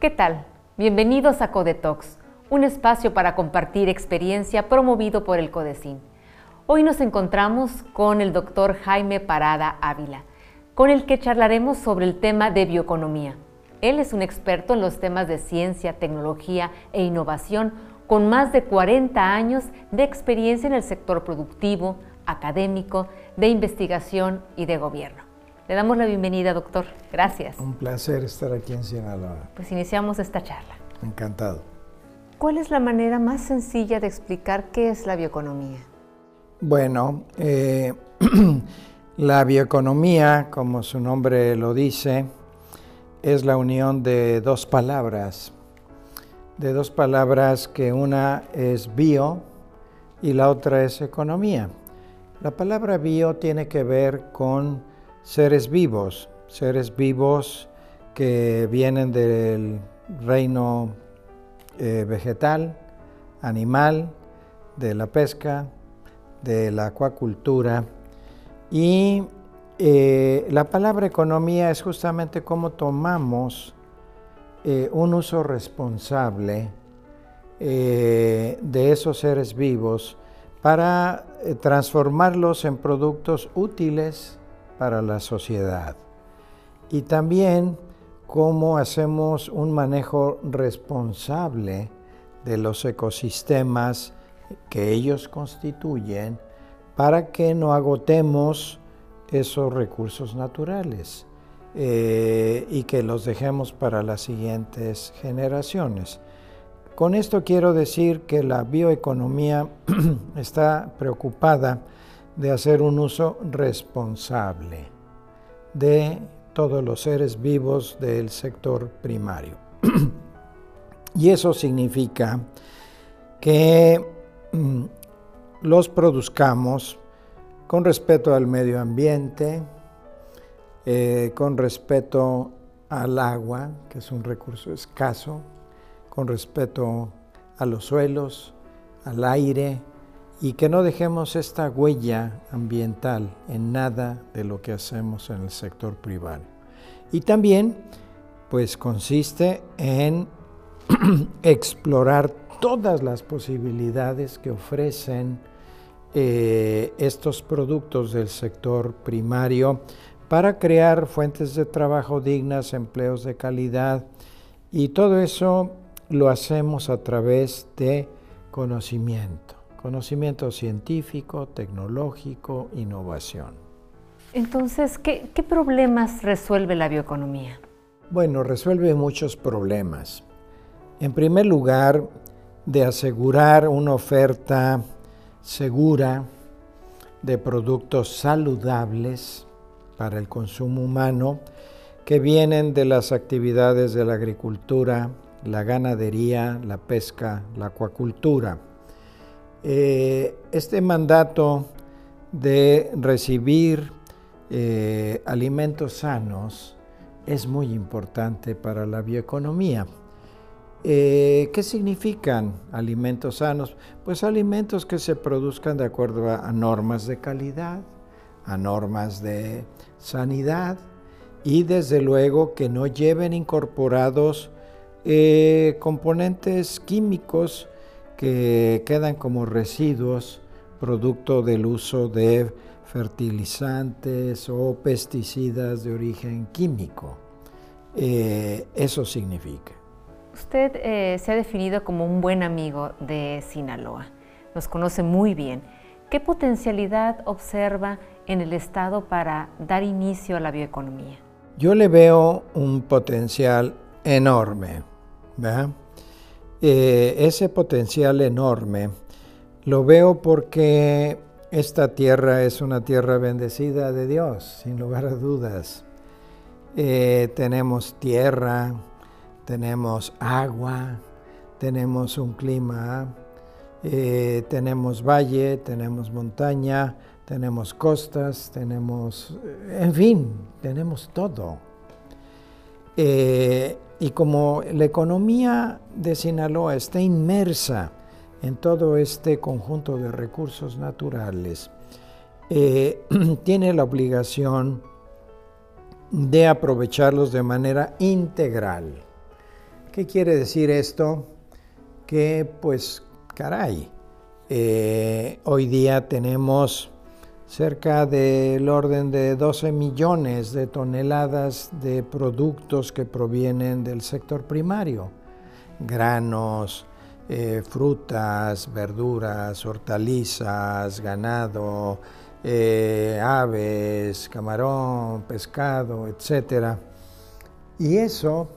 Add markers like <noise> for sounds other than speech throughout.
¿Qué tal? Bienvenidos a Codetox, un espacio para compartir experiencia promovido por el Codecin. Hoy nos encontramos con el doctor Jaime Parada Ávila, con el que charlaremos sobre el tema de bioeconomía. Él es un experto en los temas de ciencia, tecnología e innovación, con más de 40 años de experiencia en el sector productivo, académico, de investigación y de gobierno. Le damos la bienvenida, doctor. Gracias. Un placer estar aquí en Sinaloa. Pues iniciamos esta charla. Encantado. ¿Cuál es la manera más sencilla de explicar qué es la bioeconomía? Bueno, eh, <clears throat> la bioeconomía, como su nombre lo dice, es la unión de dos palabras, de dos palabras que una es bio y la otra es economía. La palabra bio tiene que ver con seres vivos, seres vivos que vienen del reino eh, vegetal, animal, de la pesca, de la acuacultura. Y eh, la palabra economía es justamente cómo tomamos eh, un uso responsable de esos seres vivos para transformarlos en productos útiles para la sociedad. Y también cómo hacemos un manejo responsable de los ecosistemas que ellos constituyen para que no agotemos esos recursos naturales eh, y que los dejemos para las siguientes generaciones. Con esto quiero decir que la bioeconomía <clears throat> está preocupada de hacer un uso responsable de todos los seres vivos del sector primario. <clears throat> y eso significa que mm, los produzcamos con respeto al medio ambiente, eh, con respeto al agua, que es un recurso escaso, con respeto a los suelos, al aire, y que no dejemos esta huella ambiental en nada de lo que hacemos en el sector privado. Y también, pues consiste en <clears throat> explorar todas las posibilidades que ofrecen eh, estos productos del sector primario para crear fuentes de trabajo dignas, empleos de calidad y todo eso lo hacemos a través de conocimiento conocimiento científico, tecnológico, innovación. Entonces, ¿qué, problemas resuelve la bioeconomía? Bueno, resuelve muchos problemas. En primer lugar, de asegurar una oferta segura de productos saludables para el consumo humano que vienen de las actividades de la agricultura, la ganadería, la pesca, la acuacultura. Eh, este mandato de recibir eh, alimentos sanos es muy importante para la bioeconomía. Eh, ¿Qué significan alimentos sanos? Pues alimentos que se produzcan de acuerdo a, normas de calidad, a normas de sanidad y desde luego que no lleven incorporados componentes químicos que quedan como residuos producto del uso de fertilizantes o pesticidas de origen químico. Eh, eso significa. Usted eh, se ha definido como un buen amigo de Sinaloa, nos conoce muy bien. ¿Qué potencialidad observa en el Estado para dar inicio a la bioeconomía? Yo le veo un potencial enorme. ¿verdad? Eh, ese potencial enorme lo veo porque esta tierra es una tierra bendecida de Dios, sin lugar a dudas. Eh, tenemos tierra, tenemos agua, tenemos un clima, eh, tenemos valle, tenemos montaña, tenemos costas, tenemos, en fin, tenemos todo. Y como la economía de Sinaloa está inmersa en todo este conjunto de recursos naturales, eh, <clears throat> tiene la obligación de aprovecharlos de manera integral. ¿Qué quiere decir esto? Que pues, caray, eh, hoy día tenemos cerca del orden de 12 millones de toneladas de productos que provienen del sector primario, granos, eh, frutas, verduras, hortalizas, ganado, eh, aves, camarón, pescado, etc. Y eso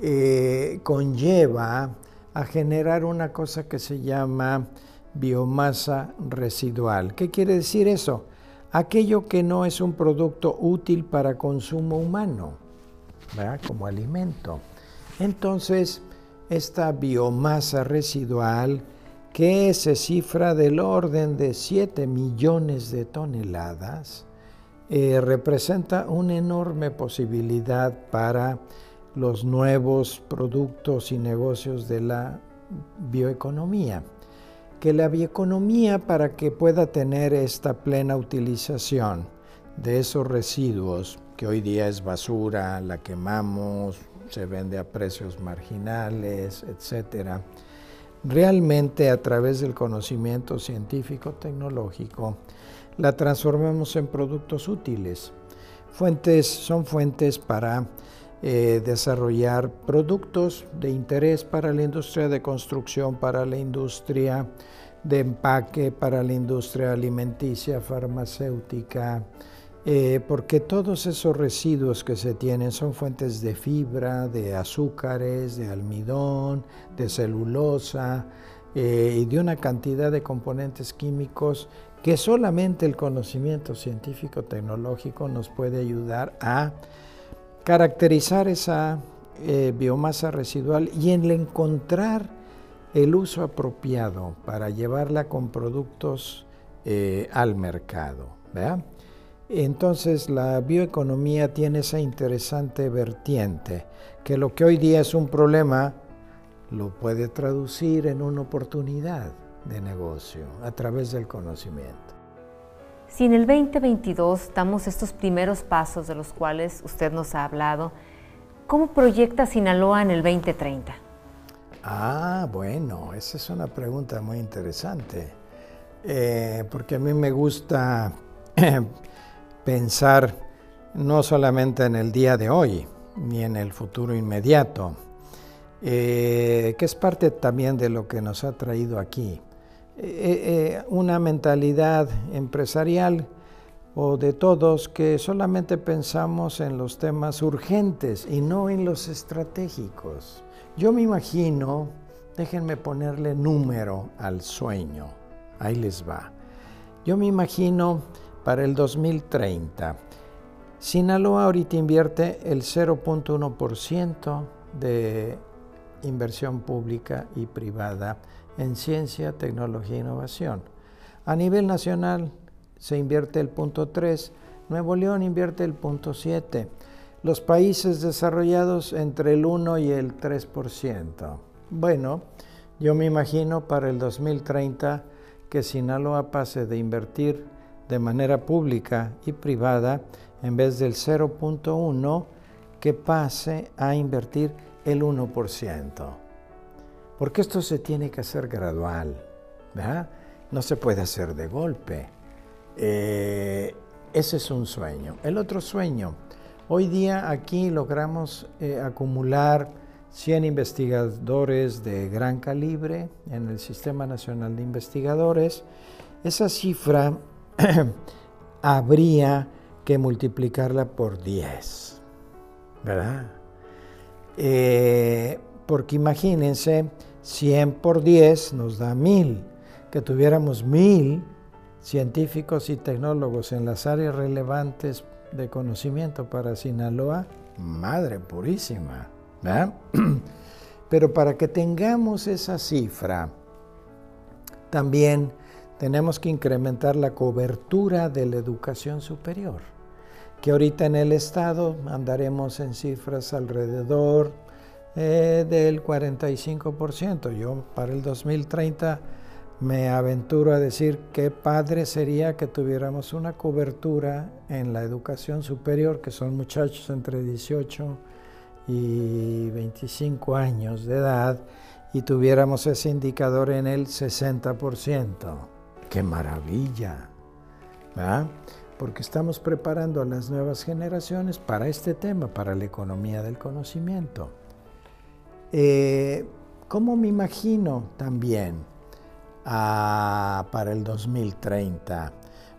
eh, conlleva a generar una cosa que se llama biomasa residual. ¿Qué quiere decir eso? Aquello que no es un producto útil para consumo humano, como alimento. Entonces, esta biomasa residual, que se cifra del orden de 7 millones de toneladas, eh, representa una enorme posibilidad para los nuevos productos y negocios de la bioeconomía que la bioeconomía para que pueda tener esta plena utilización de esos residuos, que hoy día es basura, la quemamos, se vende a precios marginales, etc., realmente a través del conocimiento científico tecnológico la transformamos en productos útiles. Fuentes, son fuentes para eh, desarrollar productos de interés para la industria de construcción, para la industria de empaque, para la industria alimenticia, farmacéutica, eh, porque todos esos residuos que se tienen son fuentes de fibra, de azúcares, de almidón, de celulosa eh, y de una cantidad de componentes químicos que solamente el conocimiento científico tecnológico nos puede ayudar a caracterizar esa eh, biomasa residual y en encontrar el uso apropiado para llevarla con productos eh, al mercado. Entonces la bioeconomía tiene esa interesante vertiente, que lo que hoy día es un problema, lo puede traducir en una oportunidad de negocio a través del conocimiento. Si en el 2022 damos estos primeros pasos de los cuales usted nos ha hablado, ¿cómo proyecta Sinaloa en el 2030? Ah, bueno, esa es una pregunta muy interesante, eh, porque a mí me gusta <clears throat> pensar no solamente en el día de hoy, ni en el futuro inmediato, eh, que es parte también de lo que nos ha traído aquí. Eh, eh, una mentalidad empresarial o de todos que solamente pensamos en los temas urgentes y no en los estratégicos. Yo me imagino, déjenme ponerle número al sueño, ahí les va. Yo me imagino para el 2030, Sinaloa ahorita invierte el 0.1% de inversión pública y privada en ciencia, tecnología e innovación. A nivel nacional se invierte el punto 3, Nuevo León invierte el punto 7, los países desarrollados entre el 1 y el 3%. Bueno, yo me imagino para el 2030 que Sinaloa pase de invertir de manera pública y privada en vez del 0.1 que pase a invertir el 1% porque esto se tiene que hacer gradual, ¿verdad? no se puede hacer de golpe. Eh, ese es un sueño. El otro sueño, hoy día aquí logramos eh, acumular 100 investigadores de gran calibre en el Sistema Nacional de Investigadores. Esa cifra <clears throat> habría que multiplicarla por 10, ¿verdad? Eh, porque imagínense, 100 por 10 nos da 1000. Que tuviéramos 1000 científicos y tecnólogos en las áreas relevantes de conocimiento para Sinaloa, madre purísima. <clears throat> Pero para que tengamos esa cifra, también tenemos que incrementar la cobertura de la educación superior, que ahorita en el Estado andaremos en cifras alrededor eh, del 45%. Yo para el 2030 me aventuro a decir qué padre sería que tuviéramos una cobertura en la educación superior, que son muchachos entre 18 y 25 años de edad y tuviéramos ese indicador en el 60%. ¡Qué maravilla! Porque estamos preparando a las nuevas generaciones para este tema, para la economía del conocimiento. Eh, ¿Cómo me imagino también ah, para el 2030?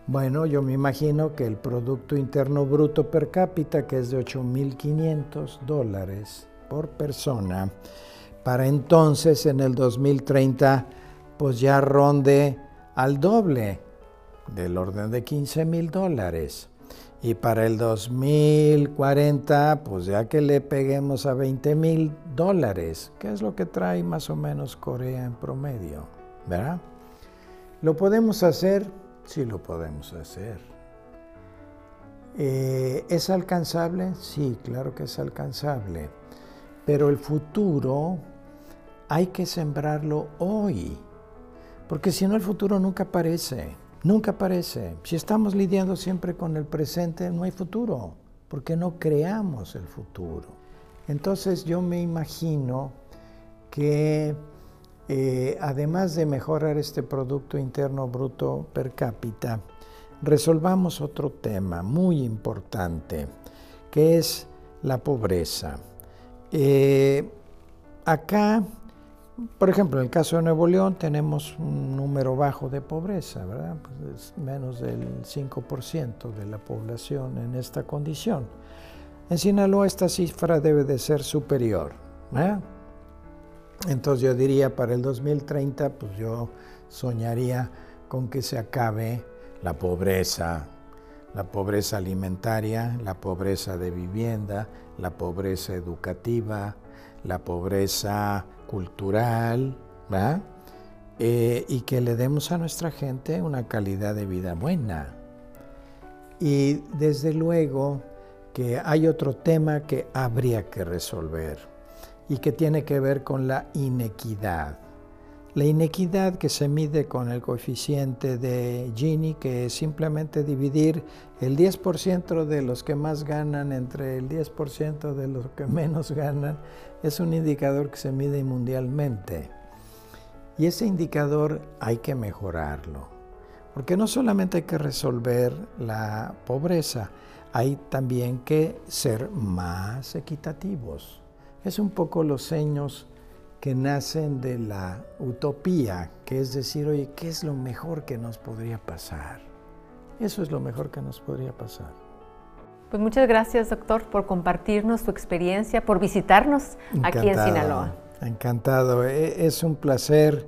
Bueno, yo me imagino que el Producto Interno Bruto per cápita, que es de 8.500 dólares por persona, para entonces en el 2030 pues ya ronde al doble, del orden de 15 mil dólares. Y para el 2040, pues ya que le peguemos a 20 mil dólares, que es lo que trae más o menos Corea en promedio, ¿verdad? ¿Lo podemos hacer? Sí, lo podemos hacer. Eh, ¿Es alcanzable? Sí, claro que es alcanzable. Pero el futuro hay que sembrarlo hoy, porque si no el futuro nunca aparece, nunca aparece. Si estamos lidiando siempre con el presente, no hay futuro, porque no creamos el futuro. Entonces yo me imagino que eh, además de mejorar este Producto Interno Bruto per cápita, resolvamos otro tema muy importante, que es la pobreza. Eh, acá por ejemplo, en el caso de Nuevo León tenemos un número bajo de pobreza, ¿verdad? Pues es menos del 5% de la población en esta condición. En Sinaloa esta cifra debe de ser superior. Entonces yo diría para el 2030, pues yo soñaría con que se acabe la pobreza, la pobreza alimentaria, la pobreza de vivienda, la pobreza educativa, la pobreza cultural, ¿va? Eh, y que le demos a nuestra gente una calidad de vida buena. Y desde luego que hay otro tema que habría que resolver y que tiene que ver con la inequidad. La inequidad que se mide con el coeficiente de Gini, que es simplemente dividir el 10% de los que más ganan entre el 10% de los que <laughs> menos ganan, es un indicador que se mide mundialmente. Y ese indicador hay que mejorarlo, porque no solamente hay que resolver la pobreza, hay también que ser más equitativos. Es un poco los seños que nacen de la utopía, que es decir, oye, ¿qué es lo mejor que nos podría pasar? Eso es lo mejor que nos podría pasar. Pues muchas gracias, doctor, por compartirnos tu experiencia, por visitarnos aquí en Sinaloa. Encantado, e, es un placer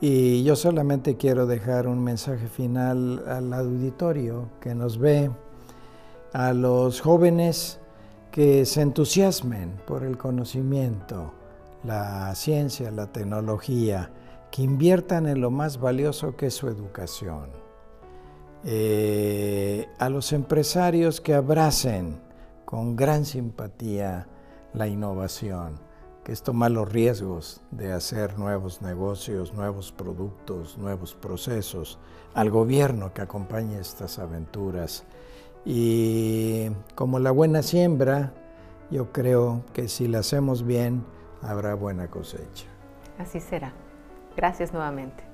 y yo solamente quiero dejar un mensaje final al auditorio que nos ve, a los jóvenes que se entusiasmen por el conocimiento, la ciencia, la tecnología, que inviertan en lo más valioso que es su educación. Eh, a los empresarios que abracen con gran simpatía la innovación, que es tomar los riesgos de hacer nuevos negocios, nuevos productos, nuevos procesos, al gobierno que acompañe estas aventuras. Y como la buena siembra, yo creo que si la hacemos bien, habrá buena cosecha. Así será. Gracias nuevamente.